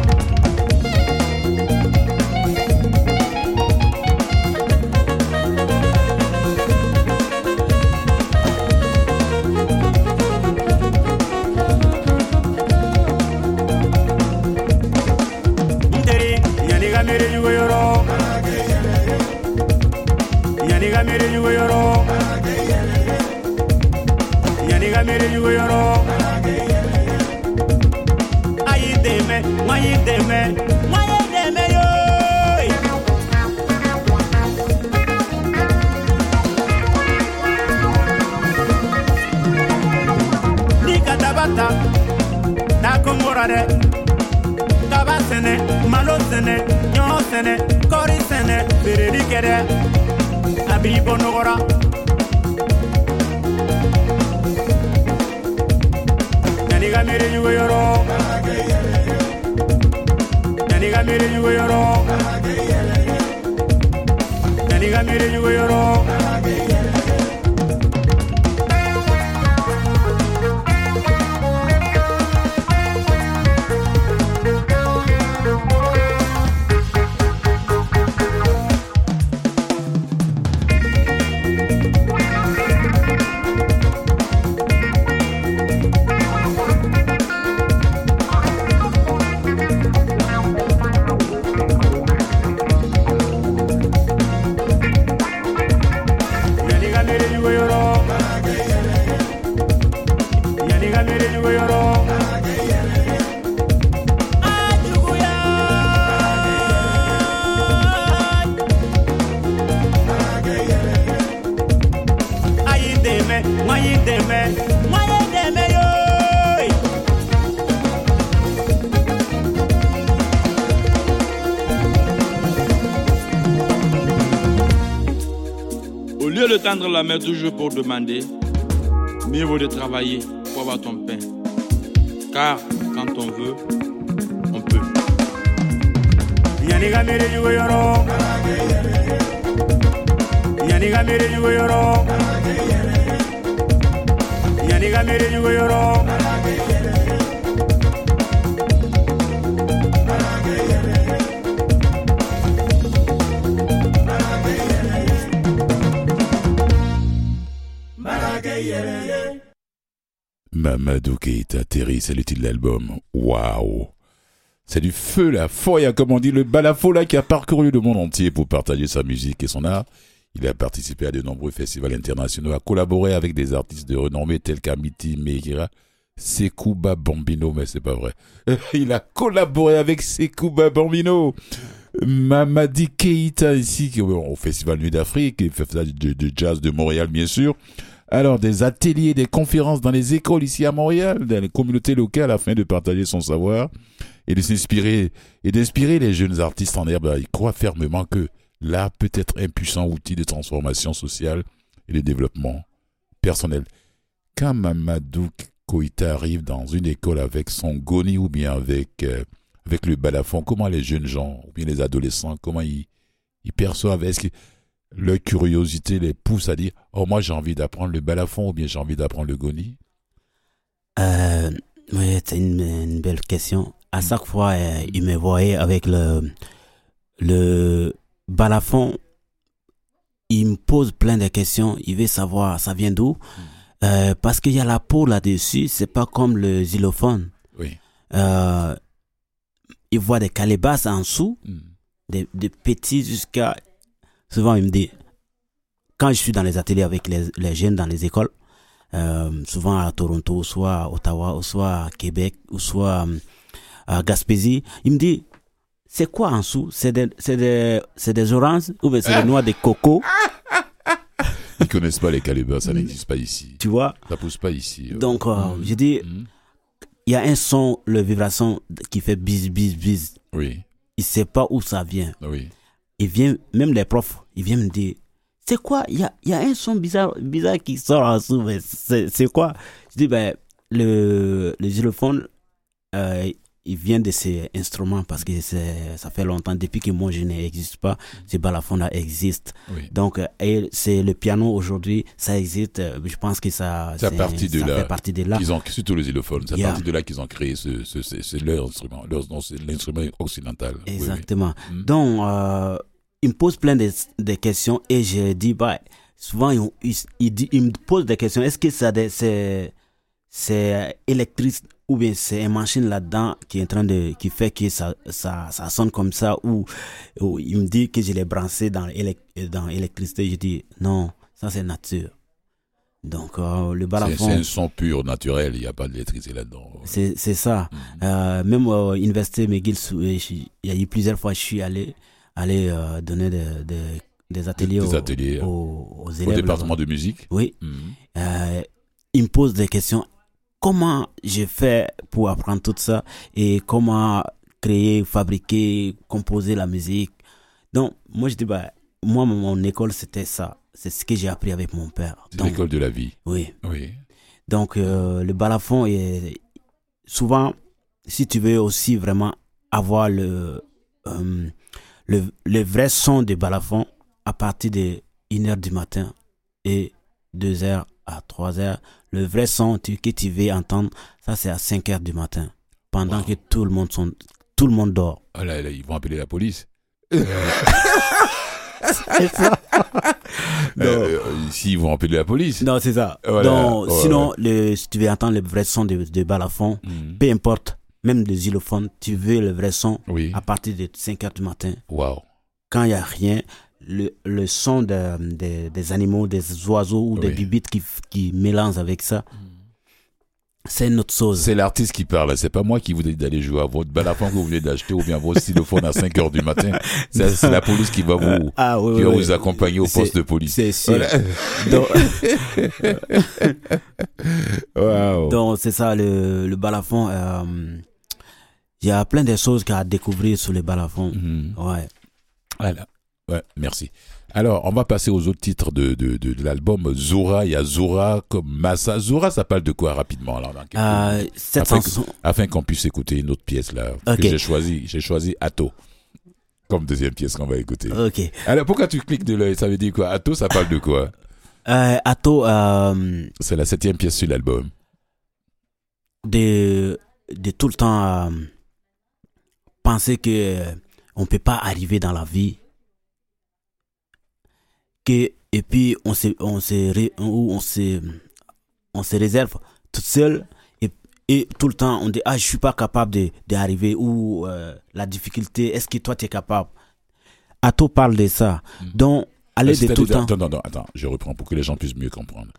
De tendre la main toujours pour demander, mieux vaut de travailler pour avoir ton pain. Car quand on veut, on peut. Mamadou Keita, Terry, c'est le titre de l'album. Waouh! C'est du feu, la foya, comme on dit, le balafo là qui a parcouru le monde entier pour partager sa musique et son art. Il a participé à de nombreux festivals internationaux, a collaboré avec des artistes de renommée tels qu'Amiti Meira, Sekouba Bambino, mais c'est pas vrai. Il a collaboré avec Sekouba Bambino. Mamadi Keita ici, au Festival Nuit d'Afrique, festival de jazz de Montréal, bien sûr. Alors, des ateliers, des conférences dans les écoles ici à Montréal, dans les communautés locales, afin de partager son savoir et de s'inspirer et d'inspirer les jeunes artistes en herbe. Il croit fermement que l'art peut être un puissant outil de transformation sociale et de développement personnel. Quand Mamadou Koïta arrive dans une école avec son goni ou bien avec, euh, avec le balafon, comment les jeunes gens ou bien les adolescents, comment ils, ils perçoivent? Est-ce que leur curiosité les pousse à dire Oh, moi j'ai envie d'apprendre le balafon ou bien j'ai envie d'apprendre le goni? Euh, oui, c'est une, une belle question. À chaque fois, euh, il me voyait avec le, le balafon. il me pose plein de questions. Il veut savoir ça vient d'où? Euh, parce qu'il y a la peau là-dessus. C'est pas comme le xylophone. Oui. Il voit des calébasses en dessous, Mm. des, des petits jusqu'à. Souvent, il me dit, quand je suis dans les ateliers avec les, les jeunes dans les écoles, euh, souvent à Toronto, soit à Ottawa, ou soit à Québec, ou soit euh, à Gaspésie, il me dit, c'est quoi en dessous C'est des, des, des oranges ou bien c'est des noix de coco, Ils connaissent pas les calibres, ça n'existe pas ici. tu vois? Ça pousse pas ici. euh. Donc, euh, j'ai dit, Mm. il y a un son, le vibration qui fait bis, bis, bis. Oui, Il sait pas où ça vient. oui. il vient, même les profs, ils viennent me dire, c'est quoi? Il y a, y a un son bizarre, bizarre qui sort en dessous, mais c'est quoi? Je dis, ben, le, le xylophone, euh, il vient de ces instruments parce que ça fait longtemps, depuis que moi je n'existe pas, ce balafon là existe. Oui. Donc, et c'est le piano aujourd'hui, ça existe, je pense que ça, c'est- partir de ça là. fait partie de là. Qu'ils ont, surtout les xylophones, c'est à Yeah. partir de là qu'ils ont créé ce, ce, c'est, leur instrument. Leur, l'instrument occidental. Oui, oui. Exactement. Mm. Donc, euh, il me pose plein de, de questions et je dis, bah, souvent, il, il, il dit, il me pose des questions. Est-ce que ça, c'est, c'est électrique ou bien c'est une machine là-dedans qui est en train de, qui fait que ça, ça, ça sonne comme ça ou, ou il me dit que je l'ai branché dans, élec- dans l'électricité. Je dis, non, ça c'est nature. Donc, euh, le balafon. c'est un son pur, naturel, il n'y a pas d'électricité là-dedans. C'est ça. Euh, même à l'université McGill, euh, il y a eu plusieurs fois, je suis allé, allé euh, donner des, des, des ateliers, Des aux, ateliers, aux, aux Au élèves. département là-bas. de musique Oui. Mhm. Euh, il me pose des questions. Comment je fais pour apprendre tout ça et comment créer, fabriquer, composer la musique? Donc, moi, je dis, bah, moi, mon, école, c'était ça. C'est ce que j'ai appris avec mon père. C'est l'école de la vie. Oui. Oui. Donc, euh, le balafon est souvent, si tu veux aussi vraiment avoir le, euh, le, le vrai son du balafon à partir de 1h du matin et 2h à 3h, le vrai son que tu veux entendre, ça c'est à 5h du matin, pendant Wow. que tout le monde, sont, tout le monde dort. Ah là, là, ils vont appeler la police. Non. Euh, euh, ici, ils vont appeler la police. Non, c'est ça. Voilà. Donc, sinon, le, si tu veux entendre le vrai son de, de balafon, Mhm. peu importe, même le xylophone, tu veux le vrai son Oui. à partir de 5 heures du matin. Waouh. Quand il n'y a rien, le, le son de- de- des animaux, des oiseaux ou des bibites qui, qui mélangent avec ça, c'est une autre chose. C'est l'artiste qui parle, c'est pas moi qui vous dis d'aller jouer à votre balafon que vous venez d'acheter ou bien votre stylophone à 5 heures du matin. C'est la police qui va vous, Ah, oui, qui va oui, vous accompagner au poste de police. C'est sûr. Voilà. Donc, c'est ça, le, le balafon. euh, Il y a plein de choses qu'à découvrir sur le balafon. Mhm. Ouais. Voilà. Ouais, merci. Alors, on va passer aux autres titres de, de, de, de l'album. Zora, il y a Zora comme Massa. Zora, ça parle de quoi rapidement quelques Euh, cette Afin que- chanson, Afin qu'on puisse écouter une autre pièce là. Ok. Que j'ai choisi. J'ai choisi Atto. Comme deuxième pièce qu'on va écouter. ok. Alors, pourquoi tu cliques de l'œil? Ça veut dire quoi? Atto, ça parle de quoi? Euh, Atto, euh, C'est la septième pièce sur l'album. de, de tout le temps euh, penser que euh, on peut pas arriver dans la vie. Que et puis on se on se on se on se réserve toute seule et, et tout le temps on dit ah je suis pas capable de d'arriver ou euh, la difficulté est-ce que toi tu es capable? Atto parle de ça. Donc aller de tout le temps. Attends, attends, attends, attends, je reprends pour que les gens puissent mieux comprendre.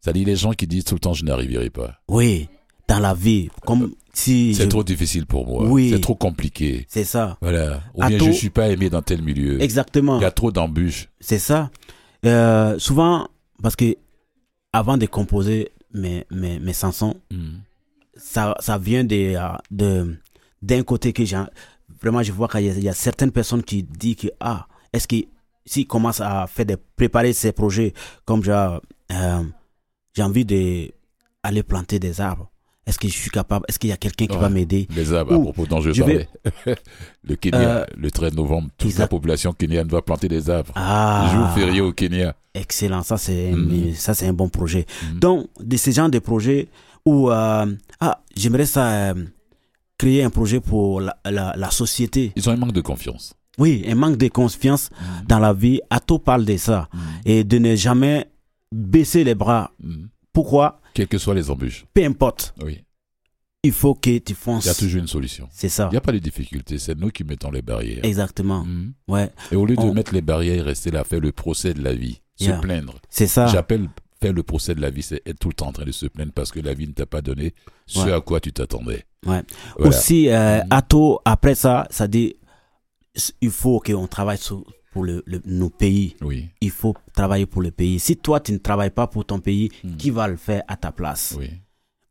Ça dit les gens qui disent tout le temps je n'arriverai pas. oui dans la vie comme si C'est je- trop difficile pour moi. Oui. C'est trop compliqué. c'est ça Voilà. Ou bien Atto- je suis pas aimé dans tel milieu. exactement Il y a trop d'embûches. C'est ça. Euh, souvent, parce que avant de composer mes, mes, mes chansons, Mhm. ça, ça vient de, euh, de, d'un côté que j'ai, vraiment, je vois qu'il y, a- il y a certaines personnes qui disent que, ah, est-ce que s'ils commencent à faire des, préparer ces projets, comme genre, euh, j'ai envie de aller planter des arbres, est-ce que je suis capable, est-ce qu'il y a quelqu'un qui Ouais. va m'aider? Les arbres, à propos dont je, je vais- parlais. le Kenya, Euh, le 13 novembre, toute exact. la population kenyane va planter des arbres. Ah, Jour férié au Kenya. Excellent, ça c'est un bon projet. Mhm. Donc de ces genres de projets où euh, ah j'aimerais ça euh, créer un projet pour la, la, la société. Ils ont un manque de confiance. oui, un manque de confiance dans la vie. Ato parle de ça. Et de ne jamais baisser les bras. Pourquoi? Quelles que soient les embûches. Peu importe. Oui. Il faut que tu Il y a fonces. toujours une solution. C'est ça. Il n'y a pas de difficulté, c'est nous qui mettons les barrières. Exactement. Mhm. Ouais, Et au lieu de On- mettre les barrières, rester là, faire le procès de la vie, Yeah. se plaindre. c'est ça. J'appelle faire le procès de la vie, c'est être tout le temps en train de se plaindre parce que la vie ne t'a pas donné ce Ouais. à quoi tu t'attendais. Ouais. Voilà. Aussi, euh, Mhm. Ato, après ça, ça dit, il faut qu'on travaille sur, pour le, le- nos pays. Oui, Il faut travailler pour le pays. Si toi, tu ne travailles pas pour ton pays, Mhm. qui va le faire à ta place? Oui,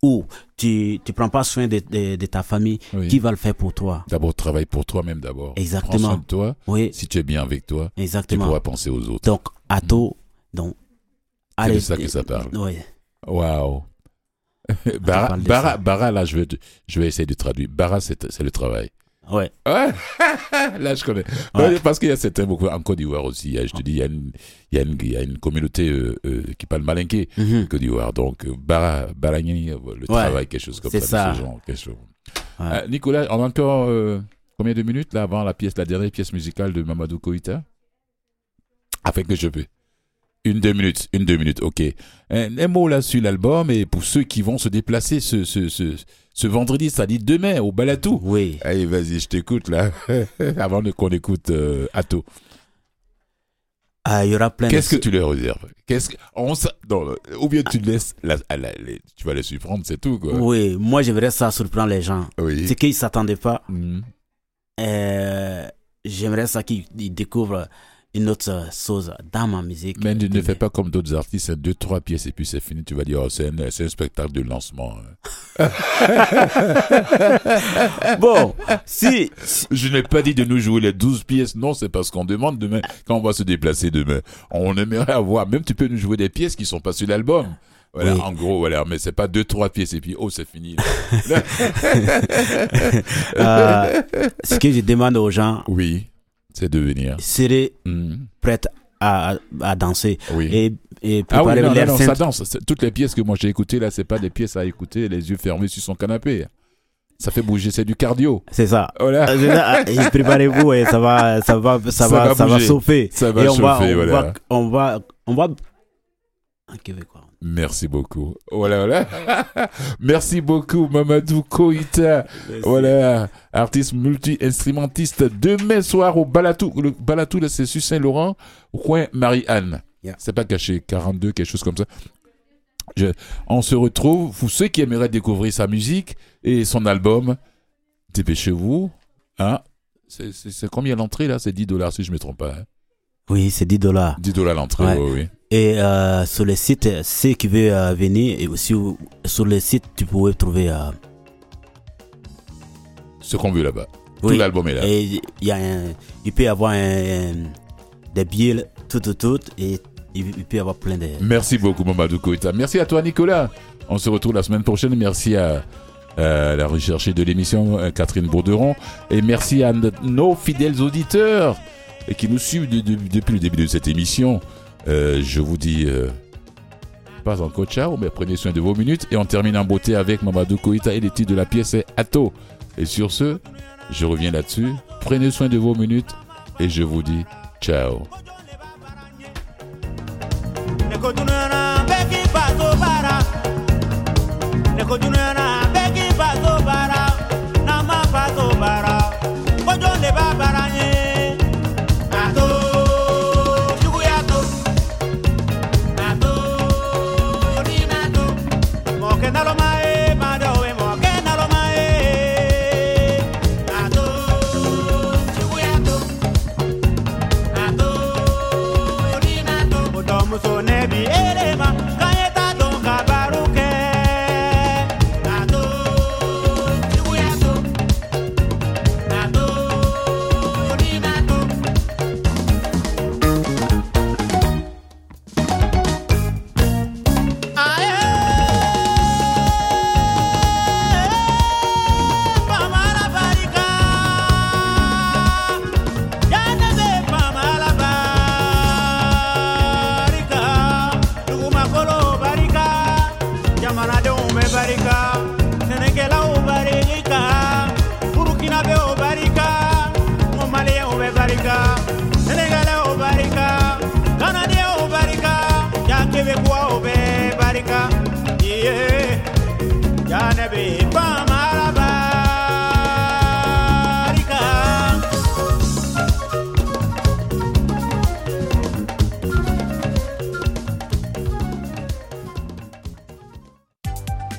Ou tu ne prends pas soin de, de- de ta famille, oui. qui va le faire pour toi? D'abord, travaille pour toi-même d'abord. Exactement. Prends soin de toi. Oui, Si tu es bien avec toi, tu exactement. pourras penser aux autres. Donc, Ato, donc, C'est de ça que ça parle. Oui, Waouh. Bara, bara, bara, là, je vais, je vais essayer de traduire. Bara, c'est c'est le travail. Ouais. Ouais. Là, je connais. Ouais. Ouais, Parce qu'il y a certains, beaucoup, en Côte d'Ivoire aussi, je te dis, il y a une, il y a une, il y a une communauté euh, euh, qui parle malinqué, Mhm. en Côte d'Ivoire. Donc, euh, bara, le travail, quelque chose comme ça. c'est ça. ce genre, quelque chose. Euh, Nicolas, on a encore combien de minutes là avant la pièce, la dernière pièce musicale de Mamadou Koïta? Afin que je peux. Une, deux minutes, une, deux minutes, ok. Un, un mot là sur l'album et pour ceux qui vont se déplacer ce, ce, ce, ce vendredi, c'est-à-dire demain au Balatou. Oui. Allez, vas-y, je t'écoute là, avant qu'on écoute euh, Atto. Ah, il y aura plein Qu'est-ce de... que tu leur réserves? Qu'est-ce que on sa- non, euh, ou bien tu laisses la, la- la- les- tu vas les surprendre, c'est tout quoi. Oui, moi, j'aimerais ça surprendre les gens. Oui. C'est qu'ils ne s'attendaient pas. Mhm. Euh, j'aimerais ça qu'ils ils découvrent une autre chose dans ma musique. Mais ne, ne fais pas comme d'autres artistes, c'est deux, trois pièces et puis c'est fini. Tu vas dire, oh, c'est un, spectacle de lancement. hein. Bon, si, Je n'ai pas dit de nous jouer les 12 pièces. Non, c'est parce qu'on demande demain, quand on va se déplacer demain. On aimerait avoir, même tu peux nous jouer des pièces qui sont pas sur l'album. Voilà, Oui. en gros, voilà, mais c'est pas deux, trois pièces et puis, oh, c'est fini. euh, ce que je demande aux gens, oui, c'est de venir. seraient Mhm. prêts à, à danser Oui. et, et Ah oui, non, non, ça danse. Toutes les pièces que moi j'ai écoutées là, c'est pas des pièces à écouter les yeux fermés sur son canapé. Ça fait bouger, c'est du cardio. C'est ça. Voilà. Ça. Et Préparez-vous et ça va, ça va, ça, Ça va, va ça va chauffer. Ça va et on va, chauffer, on voilà. va, on va, on va. Mais quoi. Merci beaucoup. Voilà, voilà. Merci beaucoup, Mamadou Koïta. Voilà, artiste multi-instrumentiste. Demain soir au Balatou. Le Balatou, là, c'est sur Saint-Laurent, au coin Marie-Anne. Yeah. C'est pas caché, 42, quelque chose comme ça. Je- on se retrouve, pour ceux qui aimeraient découvrir sa musique et son album, dépêchez-vous. Hein? C'est, combien l'entrée là? C'est 10 dollars si je me trompe pas. hein. Oui, c'est 10 dollars. 10 dollars l'entrée, Ouais. oui, oui. Et euh, sur le site, ceux qui veulent euh, venir, et aussi sur le site, tu pourrais trouver. euh, Ce qu'on veut là-bas. oui. Tout l'album est là. Et il y a un, il peut y avoir un, un- des billets tout, tout, tout, et il, il peut y avoir plein de. Merci beaucoup, Mamadou Koïta. Merci à toi, Nicolas. On se retrouve la semaine prochaine. Merci à, la recherchée de l'émission, euh, Catherine Bourderon. Et merci à no- nos fidèles auditeurs qui nous suivent de- de- depuis le début de cette émission. Euh, je vous dis euh, pas encore ciao, mais prenez soin de vos minutes. Et on termine en beauté avec Mamadou Koïta et les titres de la pièce est Atto. Et sur ce, je reviens là-dessus. Prenez soin de vos minutes et je vous dis ciao.